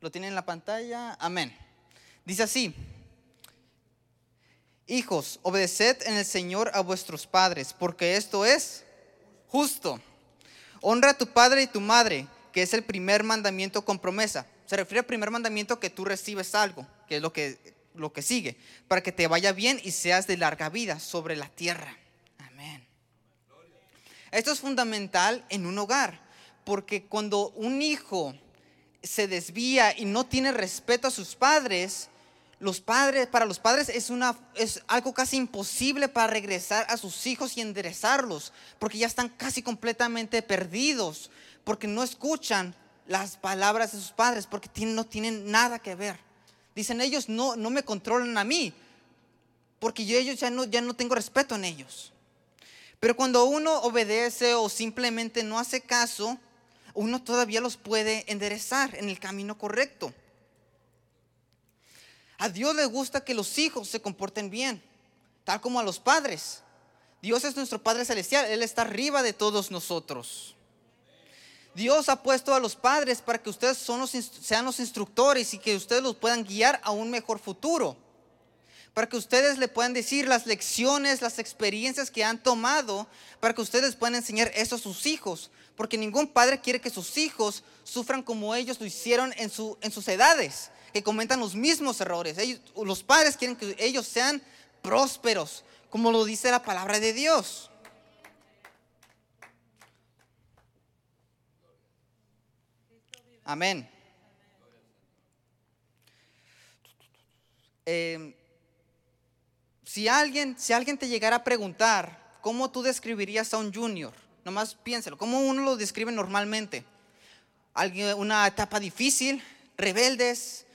¿Lo tienen en la pantalla? Amén. Dice así. Hijos, obedeced en el Señor a vuestros padres, porque esto es justo. Honra a tu padre y tu madre, que es el primer mandamiento con promesa. Se refiere al primer mandamiento que tú recibes algo, que es lo que, lo que sigue, para que te vaya bien y seas de larga vida sobre la tierra. Amén. Esto es fundamental en un hogar, porque cuando un hijo se desvía y no tiene respeto a sus padres, los padres, para los padres es, una, es algo casi imposible para regresar a sus hijos y enderezarlos, porque ya están casi completamente perdidos, porque no escuchan las palabras de sus padres, porque no tienen nada que ver. Dicen ellos, no, no me controlan a mí, porque yo ellos ya no, ya no tengo respeto en ellos. Pero cuando uno obedece o simplemente no hace caso, uno todavía los puede enderezar en el camino correcto. A Dios le gusta que los hijos se comporten bien, tal como a los padres. Dios es nuestro Padre Celestial, Él está arriba de todos nosotros. Dios ha puesto a los padres para que ustedes sean los instructores y que ustedes los puedan guiar a un mejor futuro. Para que ustedes le puedan decir las lecciones, las experiencias que han tomado, para que ustedes puedan enseñar eso a sus hijos. Porque ningún padre quiere que sus hijos sufran como ellos lo hicieron en, en sus edades que cometan los mismos errores. los padres quieren que ellos sean prósperos, como lo dice la palabra de Dios. Amén. Em, si, alguien, si alguien te llegara a preguntar cómo tú describirías a un junior, nomás piénselo, cómo uno lo describe normalmente. Una etapa difícil, rebeldes,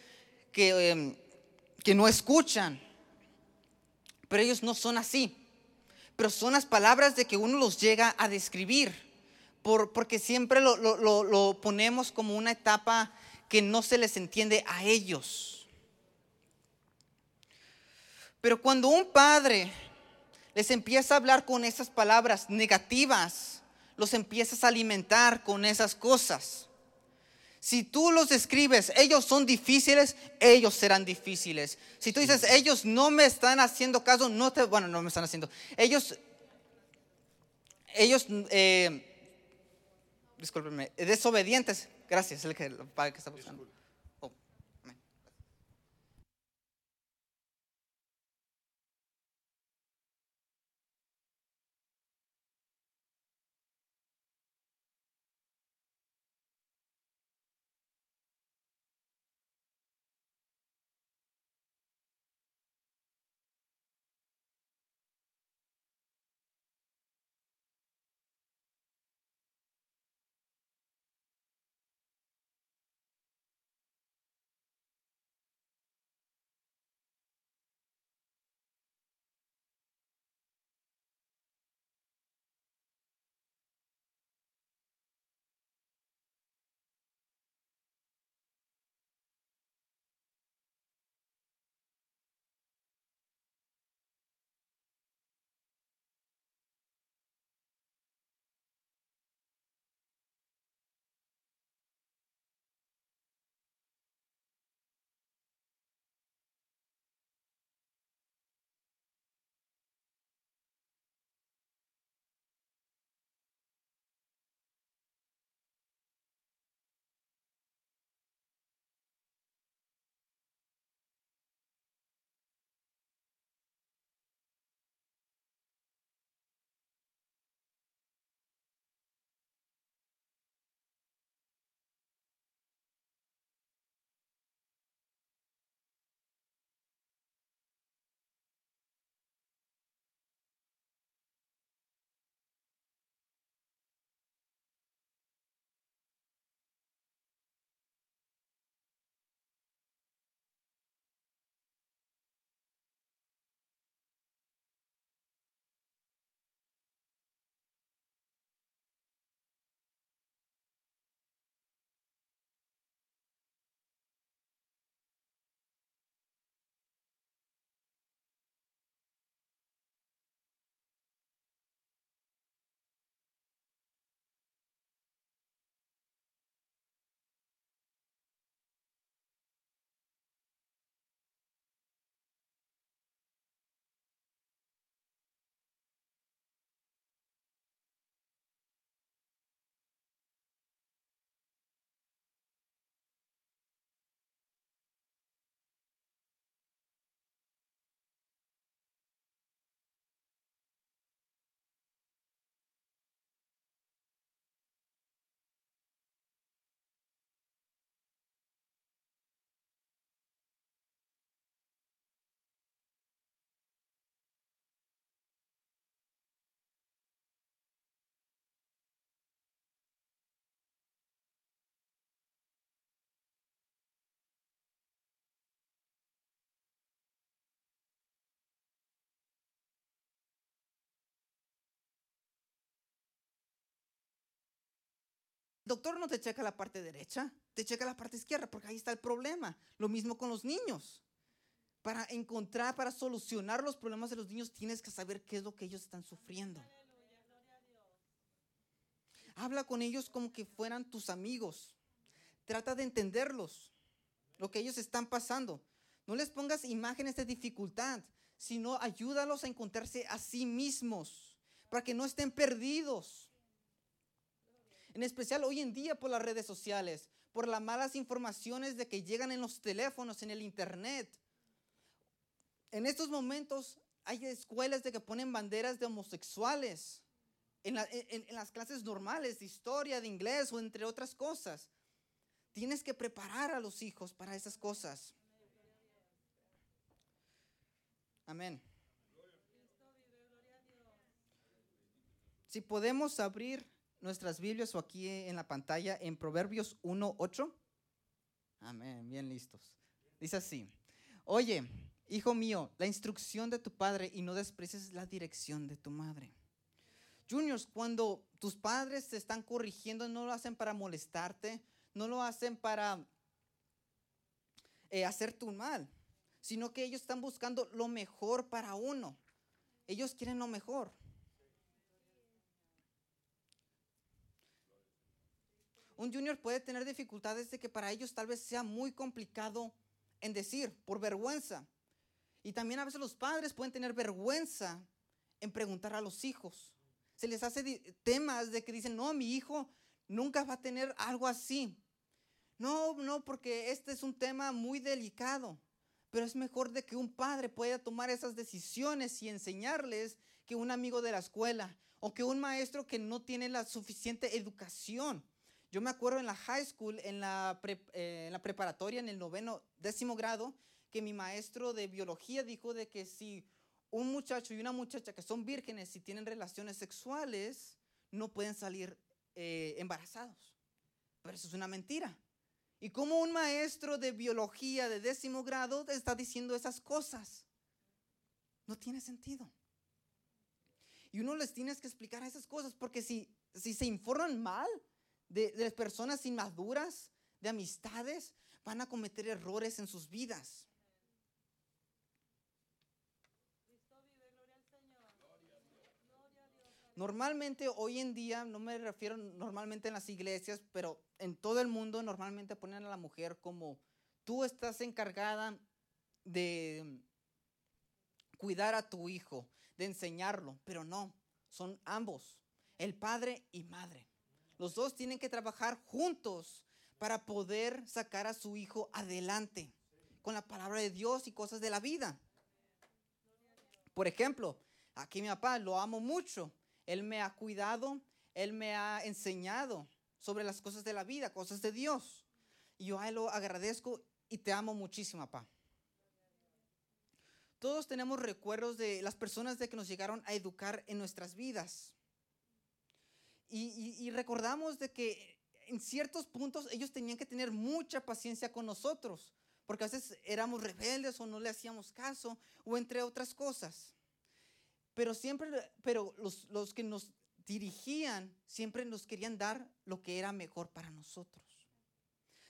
Em, que, no escuchan. Pero ellos no son así. Pero son las palabras de que uno los llega a describir. Por, porque siempre lo, lo ponemos como una etapa que no se les entiende a ellos. Pero cuando un padre les empieza a hablar con esas palabras negativas, los empiezas a alimentar con esas cosas. Si tú los escribes, ellos son difíciles, ellos serán difíciles. Si tú dices, ellos no me están haciendo caso, no te, bueno, no me están haciendo. Ellos, ellos, eh, discúlpenme, desobedientes. Gracias, el que, el que está buscando. Doctor no te checa la parte derecha, te checa la parte izquierda, porque ahí está el problema. Lo mismo con los niños. Para encontrar, para solucionar los problemas de los niños, tienes que saber qué es lo que ellos están sufriendo. Habla con ellos como que fueran tus amigos. Trata de entenderlos, lo que ellos están pasando. No les pongas imágenes de dificultad, sino ayúdalos a encontrarse a sí mismos, para que no estén perdidos. En especial hoy en día por las redes sociales, por las malas informaciones de que llegan en los teléfonos, en el internet. En estos momentos hay escuelas de que ponen banderas de homosexuales en, en las clases normales de historia, de inglés o entre otras cosas. Tienes que preparar a los hijos para esas cosas. Amén. Si podemos abrir nuestras Biblias o aquí en la pantalla en Proverbios 1.8. Amén, bien listos. Dice así, oye, hijo mío, la instrucción de tu padre y no desprecies la dirección de tu madre. Juniors, cuando tus padres te están corrigiendo, no lo hacen para molestarte, no lo hacen para eh, hacerte un mal, sino que ellos están buscando lo mejor para uno. Ellos quieren lo mejor. Un junior puede tener dificultades de que para ellos tal vez sea muy complicado en decir, por vergüenza. Y también a veces los padres pueden tener vergüenza en preguntar a los hijos. Se les hace temas de que dicen, no, mi hijo nunca va a tener algo así. No, no, porque este es un tema muy delicado. Pero es mejor de que un padre pueda tomar esas decisiones y enseñarles que un amigo de la escuela o que un maestro que no tiene la suficiente educación. Yo me acuerdo en la high school, en la, eh, en la preparatoria, en el noveno, décimo grado, que mi maestro de biología dijo de que si un muchacho y una muchacha que son vírgenes y tienen relaciones sexuales, no pueden salir eh, embarazados. Pero eso es una mentira. ¿Y cómo un maestro de biología de décimo grado está diciendo esas cosas? No tiene sentido. Y uno les tiene que explicar esas cosas porque si, si se informan mal, de, personas inmaduras, de amistades, van a cometer errores en sus vidas. Normalmente hoy en día, no me refiero normalmente en las iglesias, pero en todo el mundo normalmente ponen a la mujer como tú estás encargada de cuidar a tu hijo, de enseñarlo, pero no, son ambos, el padre y madre. Los dos tienen que trabajar juntos para poder sacar a su hijo adelante con la palabra de Dios y cosas de la vida. Por ejemplo, aquí mi papá lo amo mucho. Él me ha cuidado, él me ha enseñado sobre las cosas de la vida, cosas de Dios. Y yo a él lo agradezco y te amo muchísimo, papá. Todos tenemos recuerdos de las personas de que nos llegaron a educar en nuestras vidas. Y, recordamos de que en ciertos puntos ellos tenían que tener mucha paciencia con nosotros, porque a veces éramos rebeldes o no le hacíamos caso, o entre otras cosas. Pero siempre, pero los, los que nos dirigían siempre nos querían dar lo que era mejor para nosotros.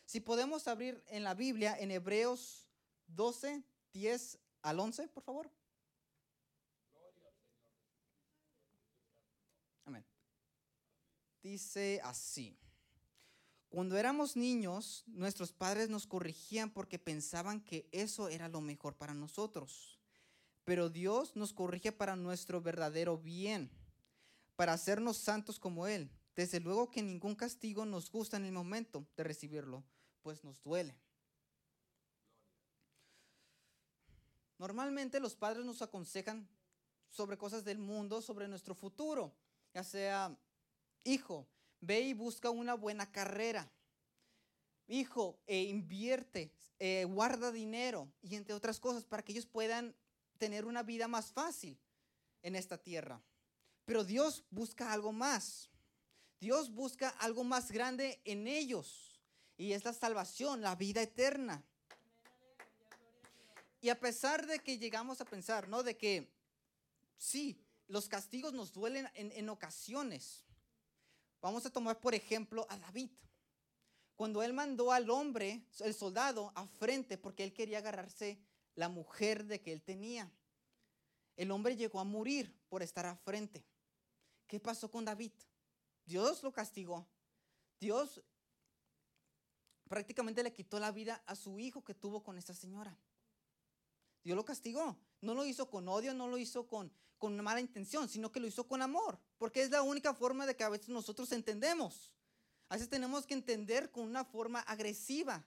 Si podemos abrir en la Biblia, en Hebreos 12, 10 al 11, por favor. Amén dice así. Cuando éramos niños, nuestros padres nos corrigían porque pensaban que eso era lo mejor para nosotros. Pero Dios nos corrige para nuestro verdadero bien, para hacernos santos como Él. Desde luego que ningún castigo nos gusta en el momento de recibirlo, pues nos duele. Normalmente los padres nos aconsejan sobre cosas del mundo, sobre nuestro futuro, ya sea Hijo, ve y busca una buena carrera. Hijo, e invierte, eh, guarda dinero y entre otras cosas para que ellos puedan tener una vida más fácil en esta tierra. Pero Dios busca algo más. Dios busca algo más grande en ellos. Y es la salvación, la vida eterna. Y a pesar de que llegamos a pensar, ¿no? De que sí, los castigos nos duelen en, en ocasiones Vamos a tomar por ejemplo a David. Cuando él mandó al hombre, el soldado, a frente porque él quería agarrarse la mujer de que él tenía. El hombre llegó a morir por estar a frente. ¿Qué pasó con David? Dios lo castigó. Dios prácticamente le quitó la vida a su hijo que tuvo con esta señora. Dios lo castigó. No lo hizo con odio, no lo hizo con, con mala intención, sino que lo hizo con amor. Porque es la única forma de que a veces nosotros entendemos. A veces tenemos que entender con una forma agresiva.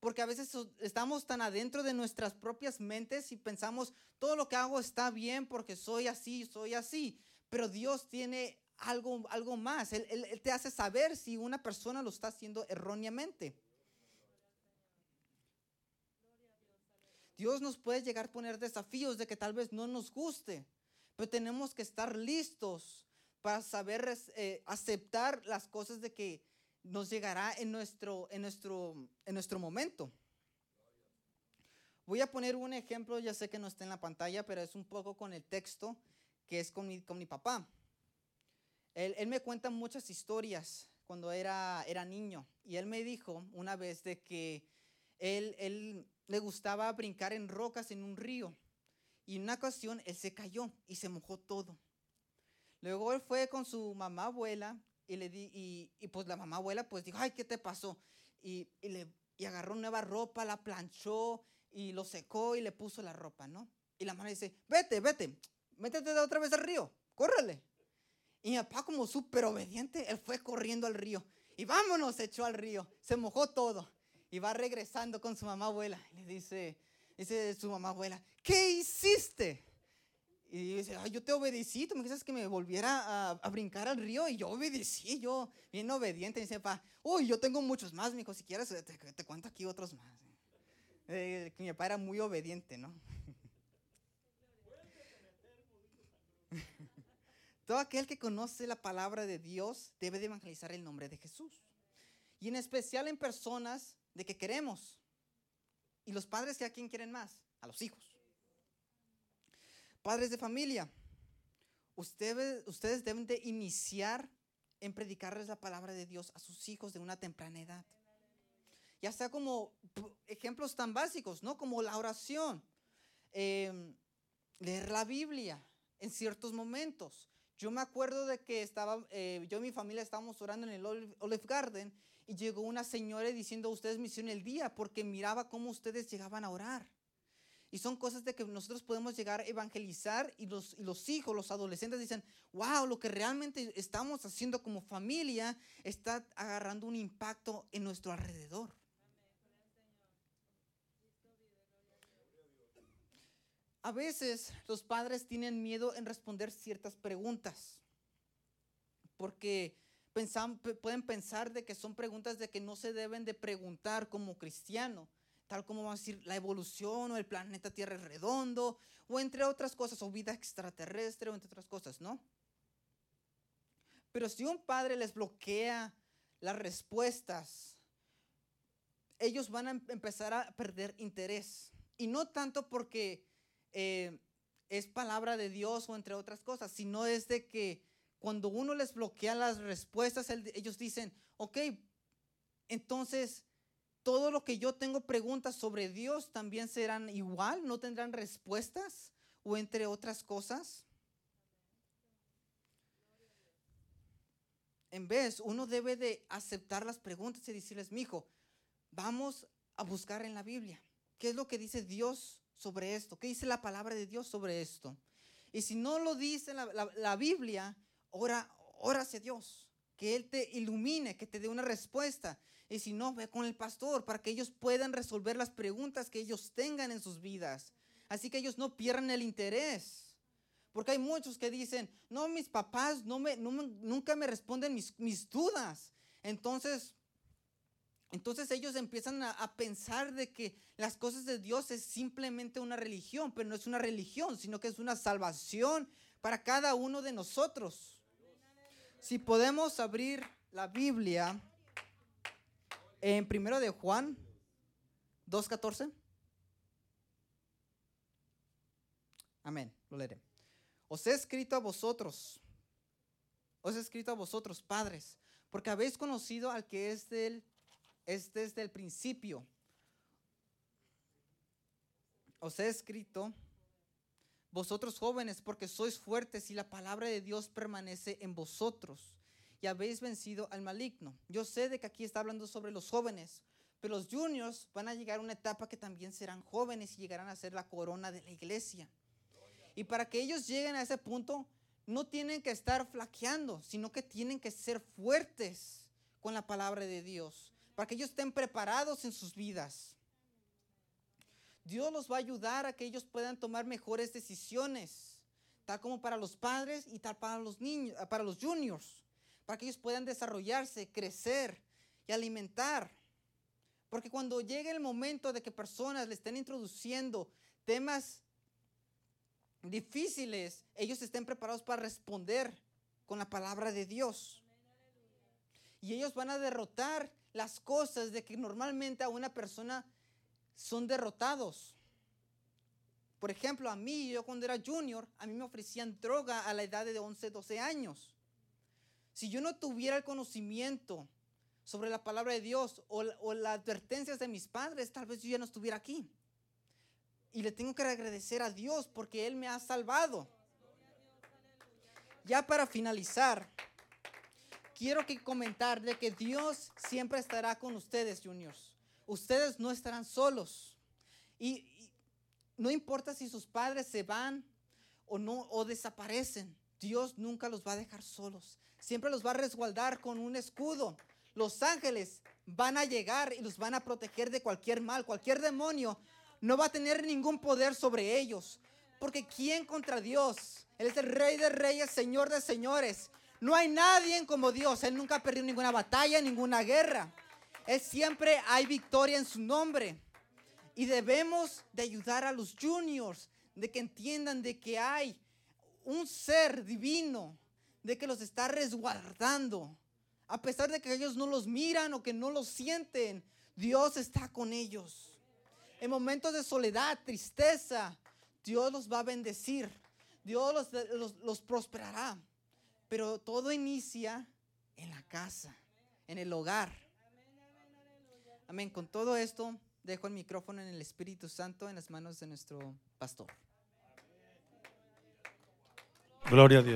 Porque a veces estamos tan adentro de nuestras propias mentes y pensamos, todo lo que hago está bien porque soy así, soy así. Pero Dios tiene algo, algo más. él te hace saber si una persona lo está haciendo erróneamente. Dios nos puede llegar a poner desafíos de que tal vez no nos guste, pero tenemos que estar listos para saber eh, aceptar las cosas de que nos llegará en nuestro, en, nuestro, en nuestro momento. Voy a poner un ejemplo, ya sé que no está en la pantalla, pero es un poco con el texto que es con mi, con mi papá. Él, él, me cuenta muchas historias cuando era, era niño y él me dijo una vez de que él, él le gustaba brincar en rocas en un río. Y en una ocasión él se cayó y se mojó todo. Luego él fue con su mamá abuela y le di, y, pues la mamá abuela pues dijo, ay, ¿qué te pasó? Y, le, y agarró nueva ropa, la planchó y lo secó y le puso la ropa, ¿no? Y la mamá dice, vete, vete, métete otra vez al río, córrele. Y mi papá como súper obediente, él fue corriendo al río. Y vámonos, se echó al río, se mojó todo y va regresando con su mamá abuela. Y le dice, dice su mamá abuela, ¿qué hiciste? Y dice, Ay, yo te obedecí, tú me dijiste que me volviera a, brincar al río y yo obedecí, yo bien obediente. Y dice, pa, uy, yo tengo muchos más, mi si quieres te, cuento aquí otros más. Eh, mi papá era muy obediente, ¿no? Todo aquel que conoce la palabra de Dios debe de evangelizar el nombre de Jesús. Y en especial en personas de que queremos. Y los padres a quién quieren más? A los hijos. Padres de familia, ustedes, ustedes deben de iniciar en predicarles la palabra de Dios a sus hijos de una temprana edad. Ya sea como ejemplos tan básicos, ¿no? Como la oración, em, leer la Biblia en ciertos momentos. Yo me acuerdo de que estaba, eh, yo y mi familia estábamos orando en el Olive Garden y llegó una señora diciendo, ustedes me hicieron el día porque miraba cómo ustedes llegaban a orar. Y son cosas de que nosotros podemos llegar a evangelizar y los, y los hijos, los adolescentes dicen, wow, lo que realmente estamos haciendo como familia está agarrando un impacto en nuestro alrededor. A veces los padres tienen miedo en responder ciertas preguntas porque pueden pensar de que son preguntas de que no se deben de preguntar como cristiano, tal como vamos a decir la evolución o el planeta Tierra es redondo, o entre otras cosas, o vida extraterrestre, o entre otras cosas, ¿no? Pero si un padre les bloquea las respuestas, ellos van a em-, empezar a perder interés. Y no tanto porque eh, es palabra de Dios o entre otras cosas, sino es de que cuando uno les bloquea las respuestas, ellos dicen, ok, entonces todo lo que yo tengo preguntas sobre Dios también serán igual, no tendrán respuestas o entre otras cosas. En vez, uno debe de aceptar las preguntas y decirles, mi hijo, vamos a buscar en la Biblia. ¿Qué es lo que dice Dios sobre esto? ¿Qué dice la palabra de Dios sobre esto? Y si no lo dice la, la Biblia, ora, ora Dios, que Él te ilumine, que te dé una respuesta. Y si no, ve con el pastor para que ellos puedan resolver las preguntas que ellos tengan en sus vidas. Así que ellos no pierdan el interés. Porque hay muchos que dicen, no, mis papás no nunca me responden mis, mis dudas. Entonces, entonces ellos empiezan a, pensar de que las cosas de Dios es simplemente una religión, pero no es una religión, sino que es una salvación para cada uno de nosotros. Si podemos abrir la Biblia en primero de Juan 2.14. Amén, lo leeré. Os he escrito a vosotros, os he escrito a vosotros, padres, porque habéis conocido al que es, del, es desde el principio. Os he escrito, vosotros jóvenes, porque sois fuertes y la palabra de Dios permanece en vosotros y habéis vencido al maligno. Yo sé de que aquí está hablando sobre los jóvenes, pero los juniors van a llegar a una etapa que también serán jóvenes y llegarán a ser la corona de la iglesia. Y para que ellos lleguen a ese punto, no tienen que estar flaqueando, sino que tienen que ser fuertes con la palabra de Dios, para que ellos estén preparados en sus vidas. Dios los va a ayudar a que ellos puedan tomar mejores decisiones, tal como para los padres y tal para los niños, para los juniors, para que ellos puedan desarrollarse, crecer y alimentar. Porque cuando llegue el momento de que personas le estén introduciendo temas difíciles, ellos estén preparados para responder con la palabra de Dios. Y ellos van a derrotar las cosas de que normalmente a una persona son derrotados. Por ejemplo, a mí, yo cuando era junior, a mí me ofrecían droga a la edad de 11, 12 años. Si yo no tuviera el conocimiento sobre la palabra de Dios o, las advertencias de mis padres, tal vez yo ya no estuviera aquí. Y le tengo que agradecer a Dios porque Él me ha salvado. Ya para finalizar, quiero que comentar de que Dios siempre estará con ustedes, juniors. Ustedes no estarán solos. Y, no importa si sus padres se van o no o desaparecen, Dios nunca los va a dejar solos. Siempre los va a resguardar con un escudo. Los ángeles van a llegar y los van a proteger de cualquier mal, cualquier demonio no va a tener ningún poder sobre ellos. Porque ¿quién contra Dios? Él es el rey de reyes, señor de señores. No hay nadie como Dios. Él nunca ha perdido ninguna batalla, ninguna guerra. Él siempre hay victoria en su nombre. Y debemos de ayudar a los juniors, de que entiendan de que hay un ser divino, de que los está resguardando. A pesar de que ellos no los miran o que no los sienten, Dios está con ellos en momentos de soledad, tristeza, Dios los va a bendecir. Dios los, prosperará. Pero todo inicia en la casa, en el hogar. Amén. Con todo esto, dejo el micrófono en el Espíritu Santo en las manos de nuestro pastor. Gloria a Dios.